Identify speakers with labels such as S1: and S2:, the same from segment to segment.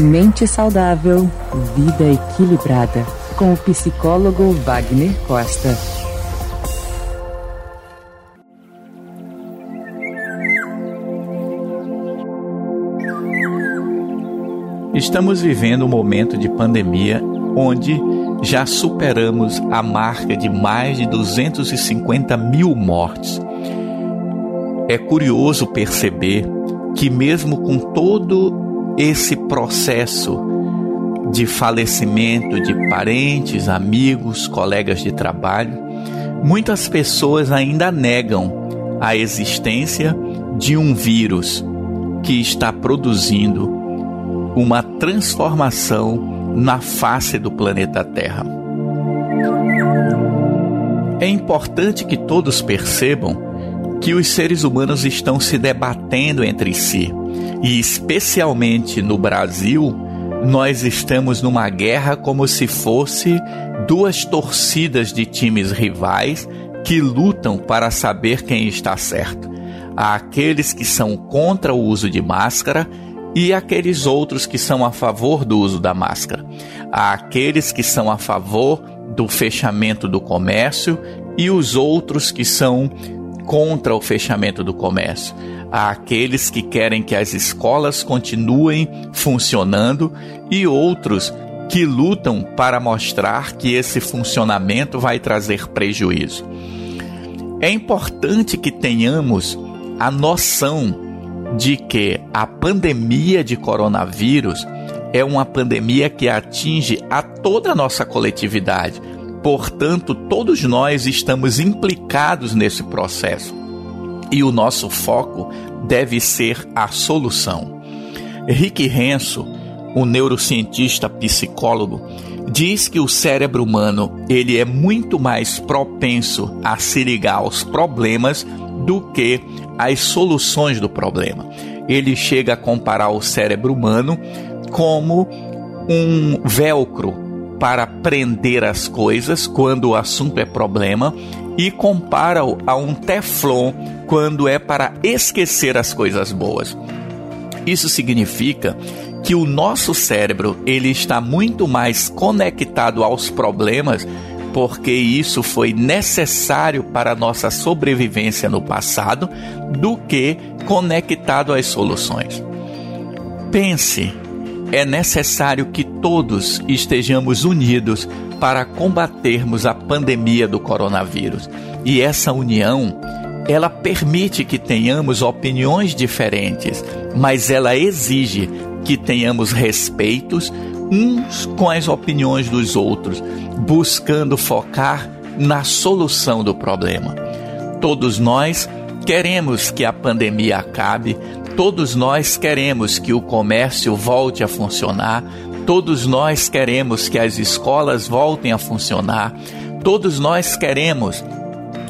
S1: Mente saudável, vida equilibrada. Com o psicólogo Wagner Costa.
S2: Estamos vivendo um momento de pandemia onde já superamos a marca de mais de 250 mil mortes. É curioso perceber que, mesmo com todo esse processo de falecimento de parentes, amigos, colegas de trabalho, muitas pessoas ainda negam a existência de um vírus que está produzindo uma transformação na face do planeta Terra. É importante que todos percebam que os seres humanos estão se debatendo entre si. E especialmente no Brasil, nós estamos numa guerra como se fosse duas torcidas de times rivais que lutam para saber quem está certo. Há aqueles que são contra o uso de máscara e aqueles outros que são a favor do uso da máscara. Há aqueles que são a favor do fechamento do comércio e os outros que são contra o fechamento do comércio. Há aqueles que querem que as escolas continuem funcionando e outros que lutam para mostrar que esse funcionamento vai trazer prejuízo. É importante que tenhamos a noção de que a pandemia de coronavírus é uma pandemia que atinge a toda a nossa coletividade Portanto, todos nós estamos implicados nesse processo e o nosso foco deve ser a solução. Rick Renso, um neurocientista psicólogo, diz que o cérebro humano ele é muito mais propenso a se ligar aos problemas do que às soluções do problema. Ele chega a comparar o cérebro humano como um velcro para prender as coisas quando o assunto é problema e compara-o a um teflon quando é para esquecer as coisas boas. Isso significa que o nosso cérebro ele está muito mais conectado aos problemas porque isso foi necessário para a nossa sobrevivência no passado do que conectado às soluções. Pense é necessário que todos estejamos unidos para combatermos a pandemia do coronavírus. E essa união, ela permite que tenhamos opiniões diferentes, mas ela exige que tenhamos respeitos uns com as opiniões dos outros, buscando focar na solução do problema. Todos nós queremos que a pandemia acabe, Todos nós queremos que o comércio volte a funcionar, todos nós queremos que as escolas voltem a funcionar, todos nós queremos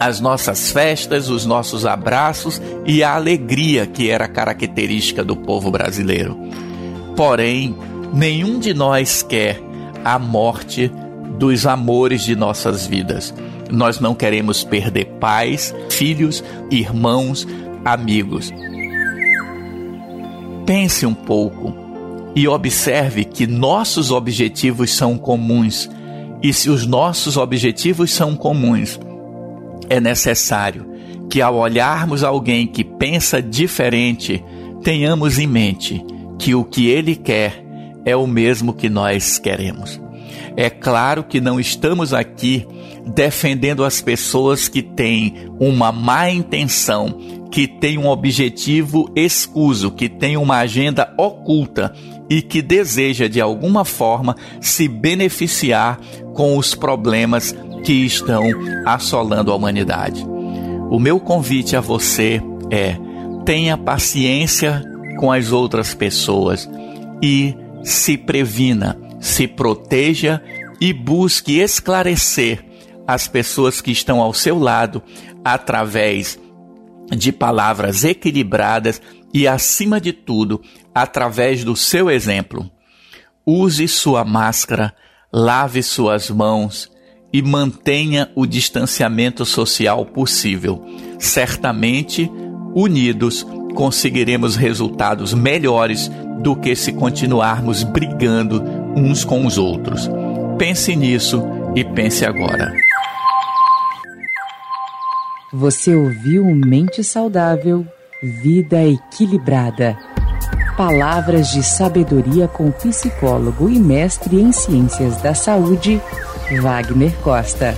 S2: as nossas festas, os nossos abraços e a alegria que era característica do povo brasileiro. Porém, nenhum de nós quer a morte dos amores de nossas vidas. Nós não queremos perder pais, filhos, irmãos, amigos. Pense um pouco e observe que nossos objetivos são comuns. E se os nossos objetivos são comuns, é necessário que ao olharmos alguém que pensa diferente, tenhamos em mente que o que ele quer é o mesmo que nós queremos. É claro que não estamos aqui defendendo as pessoas que têm uma má intenção, que têm um objetivo escuso, que têm uma agenda oculta e que deseja de alguma forma se beneficiar com os problemas que estão assolando a humanidade. O meu convite a você é: tenha paciência com as outras pessoas e se previna, se proteja e busque esclarecer as pessoas que estão ao seu lado através de palavras equilibradas e, acima de tudo, através do seu exemplo. Use sua máscara, lave suas mãos e mantenha o distanciamento social possível. Certamente, unidos, conseguiremos resultados melhores do que se continuarmos brigando uns com os outros. Pense nisso e pense agora.
S1: Você ouviu Mente Saudável, Vida Equilibrada. Palavras de sabedoria com psicólogo e mestre em ciências da saúde, Wagner Costa.